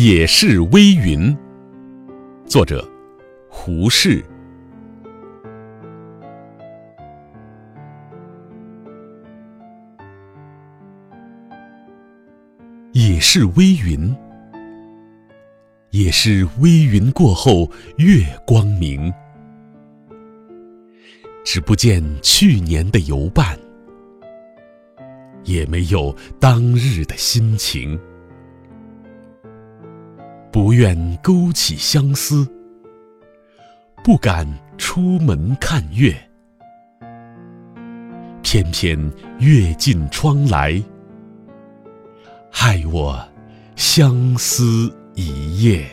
也是微云。作者：胡适。也是微云，也是微云过后月光明。只不见去年的游伴，也没有当日的心情。不愿勾起相思，不敢出门看月，偏偏月进窗来，害我相思一夜。